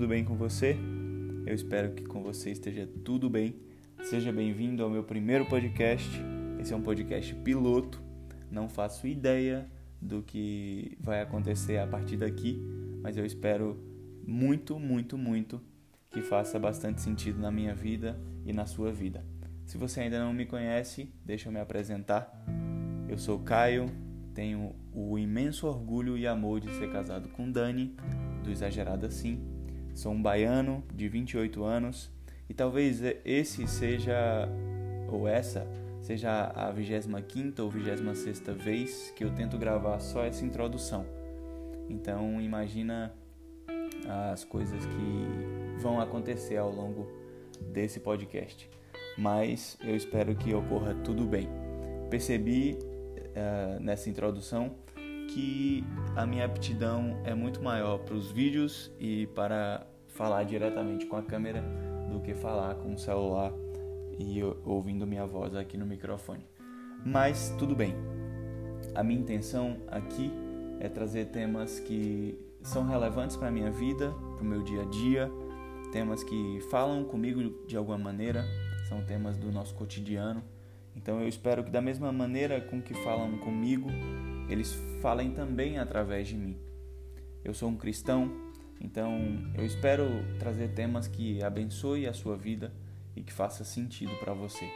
tudo bem com você? Eu espero que com você esteja tudo bem. Seja bem-vindo ao meu primeiro podcast. Esse é um podcast piloto. Não faço ideia do que vai acontecer a partir daqui, mas eu espero muito, muito, muito que faça bastante sentido na minha vida e na sua vida. Se você ainda não me conhece, deixa eu me apresentar. Eu sou Caio, tenho o imenso orgulho e amor de ser casado com Dani, do Exagerado Assim. Sou um baiano de 28 anos e talvez esse seja, ou essa, seja a 25 ou 26 vez que eu tento gravar só essa introdução. Então imagina as coisas que vão acontecer ao longo desse podcast. Mas eu espero que ocorra tudo bem. Percebi uh, nessa introdução que a minha aptidão é muito maior para os vídeos e para falar diretamente com a câmera do que falar com o celular e ouvindo minha voz aqui no microfone. Mas tudo bem. A minha intenção aqui é trazer temas que são relevantes para a minha vida, para o meu dia a dia, temas que falam comigo de alguma maneira, são temas do nosso cotidiano. Então eu espero que da mesma maneira com que falam comigo, eles falem também através de mim. Eu sou um cristão, então eu espero trazer temas que abençoe a sua vida e que faça sentido para você.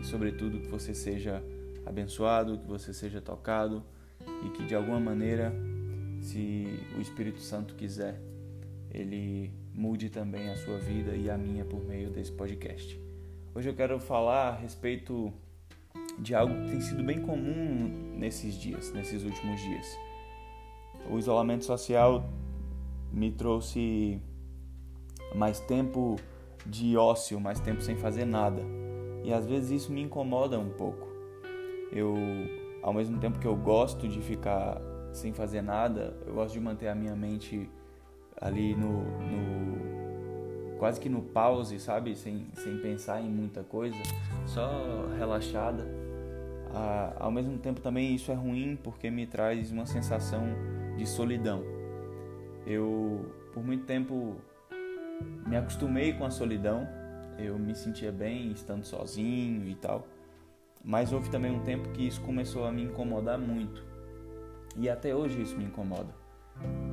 E sobretudo que você seja abençoado, que você seja tocado e que de alguma maneira, se o Espírito Santo quiser, ele mude também a sua vida e a minha por meio desse podcast. Hoje eu quero falar a respeito de algo que tem sido bem comum nesses dias, nesses últimos dias. O isolamento social me trouxe mais tempo de ócio, mais tempo sem fazer nada. E às vezes isso me incomoda um pouco. Eu, ao mesmo tempo que eu gosto de ficar sem fazer nada, eu gosto de manter a minha mente ali no, no quase que no pause, sabe? Sem, sem pensar em muita coisa, só relaxada. Ah, ao mesmo tempo também isso é ruim porque me traz uma sensação de solidão. Eu, por muito tempo, me acostumei com a solidão, eu me sentia bem estando sozinho e tal. Mas houve também um tempo que isso começou a me incomodar muito. E até hoje isso me incomoda.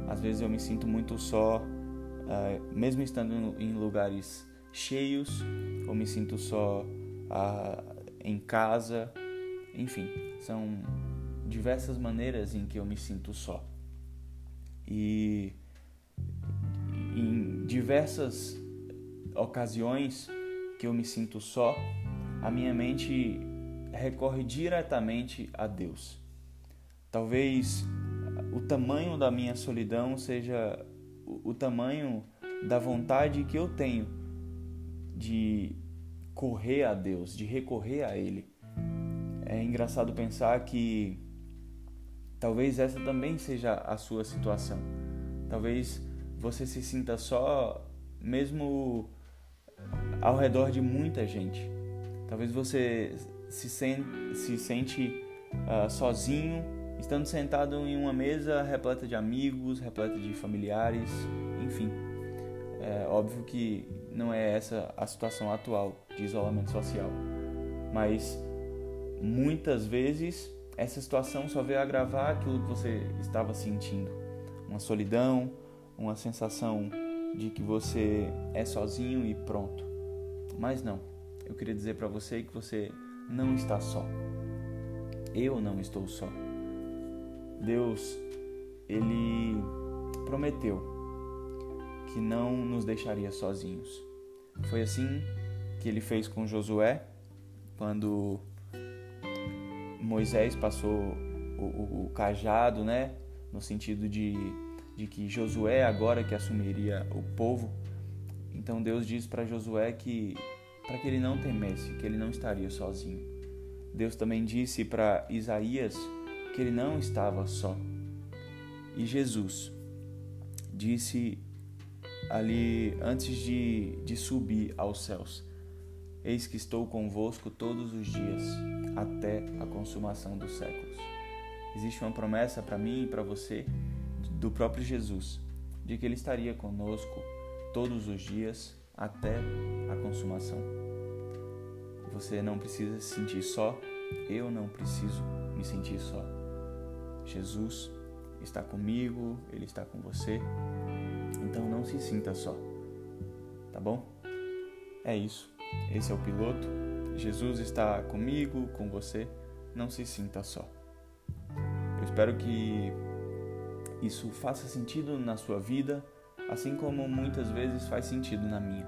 Às vezes eu me sinto muito só, uh, mesmo estando em lugares cheios, ou me sinto só uh, em casa. Enfim, são diversas maneiras em que eu me sinto só. E em diversas ocasiões que eu me sinto só, a minha mente recorre diretamente a Deus. Talvez o tamanho da minha solidão seja o, tamanho da vontade que eu tenho de correr a Deus, de recorrer a Ele. É engraçado pensar que talvez essa também seja a sua situação. Talvez você se sinta só, mesmo ao redor de muita gente. Talvez você se, sen se sente uh, sozinho estando sentado em uma mesa repleta de amigos, repleta de familiares, enfim. É óbvio que não é essa a situação atual de isolamento social, mas muitas vezes essa situação só veio agravar aquilo que você estava sentindo, uma solidão, uma sensação de que você é sozinho e pronto. Mas não. Eu queria dizer para você que você não está só. Eu não estou só. Deus, ele prometeu que não nos deixaria sozinhos. Foi assim que ele fez com Josué, quando Moisés passou o, o, o cajado, né, no sentido de, de que Josué agora que assumiria o povo. Então Deus diz para Josué que para que ele não temesse, que ele não estaria sozinho. Deus também disse para Isaías que ele não estava só. E Jesus disse ali antes de, de subir aos céus: Eis que estou convosco todos os dias, até a consumação dos séculos. Existe uma promessa para mim e para você do próprio Jesus, de que Ele estaria conosco todos os dias até a consumação. Você não precisa se sentir só, eu não preciso me sentir só. Jesus está comigo, Ele está com você, então não se sinta só, tá bom? É isso, esse é o piloto. Jesus está comigo, com você, não se sinta só. Eu espero que isso faça sentido na sua vida, assim como muitas vezes faz sentido na minha.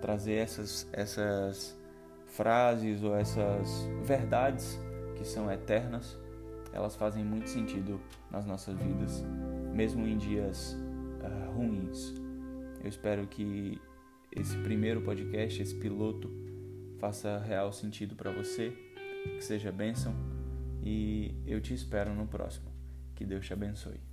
Trazer essas, essas frases ou essas verdades que são eternas, elas fazem muito sentido nas nossas vidas, mesmo em dias uh, ruins. Eu espero que esse primeiro podcast, esse piloto, faça real sentido para você, que seja bênção e eu te espero no próximo. Que Deus te abençoe.